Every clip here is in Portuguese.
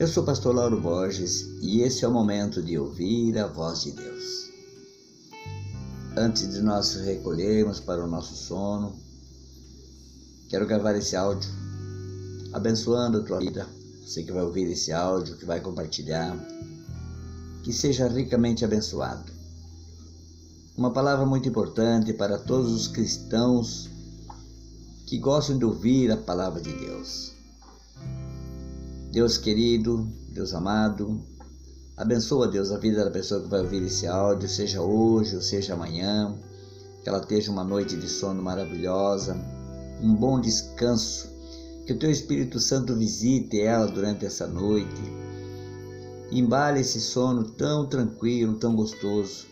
Eu sou o pastor Lauro Borges e esse é o momento de ouvir a voz de Deus. Antes de nós recolhermos para o nosso sono, quero gravar esse áudio abençoando a tua vida. Você que vai ouvir esse áudio, que vai compartilhar, que seja ricamente abençoado. Uma palavra muito importante para todos os cristãos que gostam de ouvir a palavra de Deus. Deus querido, Deus amado, abençoa, Deus, a vida da pessoa que vai ouvir esse áudio, seja hoje ou seja amanhã, que ela tenha uma noite de sono maravilhosa, um bom descanso, que o teu Espírito Santo visite ela durante essa noite, embale esse sono tão tranquilo, tão gostoso,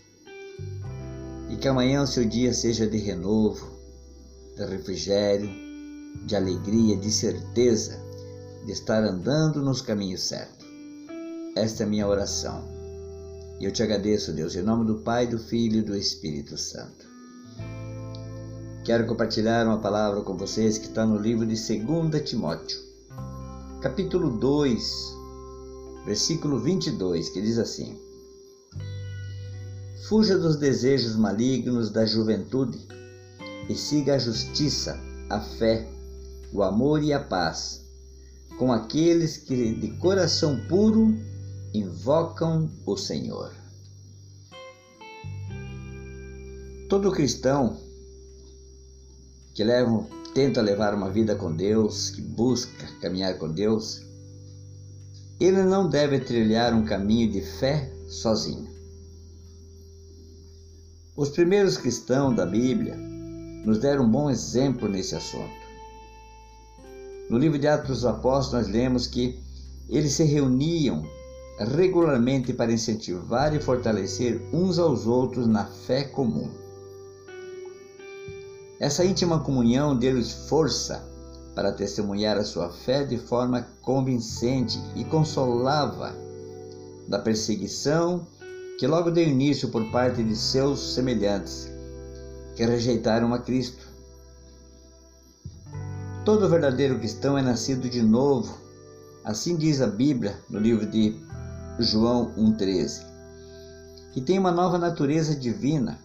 e que amanhã o seu dia seja de renovo, de refrigério, de alegria, de certeza de estar andando nos caminhos certos. Esta é a minha oração. E eu te agradeço, Deus, em nome do Pai, do Filho e do Espírito Santo. Quero compartilhar uma palavra com vocês que está no livro de 2 Timóteo, capítulo 2, versículo 22, que diz assim: Fuja dos desejos malignos da juventude e siga a justiça, a fé, o amor e a paz com aqueles que de coração puro invocam o Senhor. Todo cristão que leva, tenta levar uma vida com Deus, que busca caminhar com Deus, ele não deve trilhar um caminho de fé sozinho. Os primeiros cristãos da Bíblia nos deram um bom exemplo nesse assunto. No livro de Atos dos Apóstolos, nós lemos que eles se reuniam regularmente para incentivar e fortalecer uns aos outros na fé comum. Essa íntima comunhão deu-lhes força para testemunhar a sua fé de forma convincente e consolava da perseguição que logo deu início por parte de seus semelhantes, que rejeitaram a Cristo. Todo verdadeiro cristão é nascido de novo. Assim diz a Bíblia no livro de João 1,13, que tem uma nova natureza divina.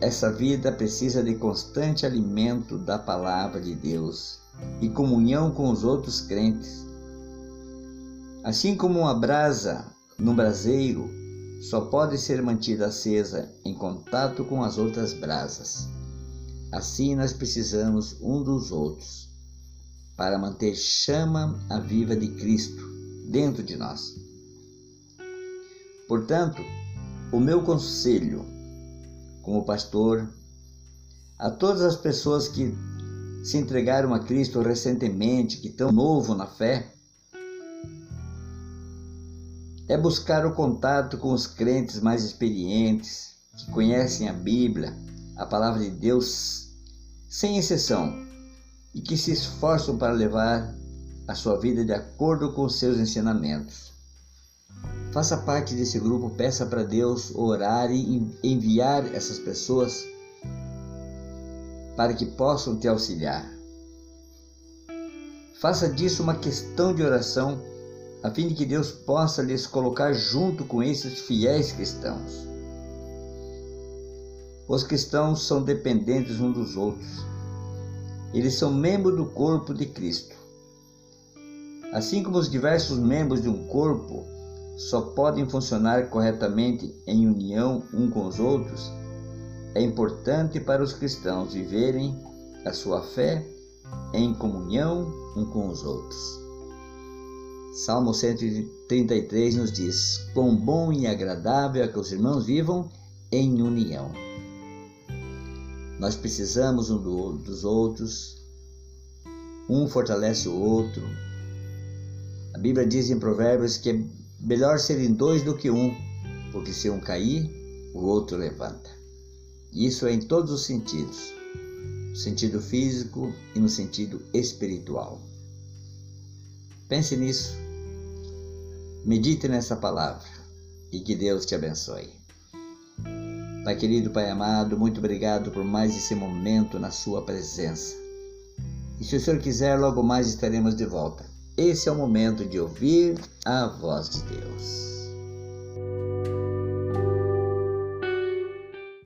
Essa vida precisa de constante alimento da palavra de Deus e comunhão com os outros crentes. Assim como uma brasa no braseiro só pode ser mantida acesa em contato com as outras brasas. Assim nós precisamos um dos outros para manter chama a viva de Cristo dentro de nós. Portanto, o meu conselho como pastor a todas as pessoas que se entregaram a Cristo recentemente, que estão novo na fé, é buscar o contato com os crentes mais experientes, que conhecem a Bíblia, a palavra de Deus sem exceção e que se esforçam para levar a sua vida de acordo com seus ensinamentos. Faça parte desse grupo, peça para Deus orar e enviar essas pessoas para que possam te auxiliar. Faça disso uma questão de oração, a fim de que Deus possa lhes colocar junto com esses fiéis cristãos. Os cristãos são dependentes uns dos outros. Eles são membros do corpo de Cristo. Assim como os diversos membros de um corpo só podem funcionar corretamente em união um com os outros, é importante para os cristãos viverem a sua fé em comunhão um com os outros. Salmo 133 nos diz: Quão bom e agradável é que os irmãos vivam em união. Nós precisamos um do, dos outros, um fortalece o outro. A Bíblia diz em Provérbios que é melhor serem dois do que um, porque se um cair, o outro levanta. Isso é em todos os sentidos, no sentido físico e no sentido espiritual. Pense nisso, medite nessa palavra e que Deus te abençoe. Pai querido, Pai amado, muito obrigado por mais esse momento na Sua presença. E se o Senhor quiser, logo mais estaremos de volta. esse é o momento de ouvir a voz de Deus.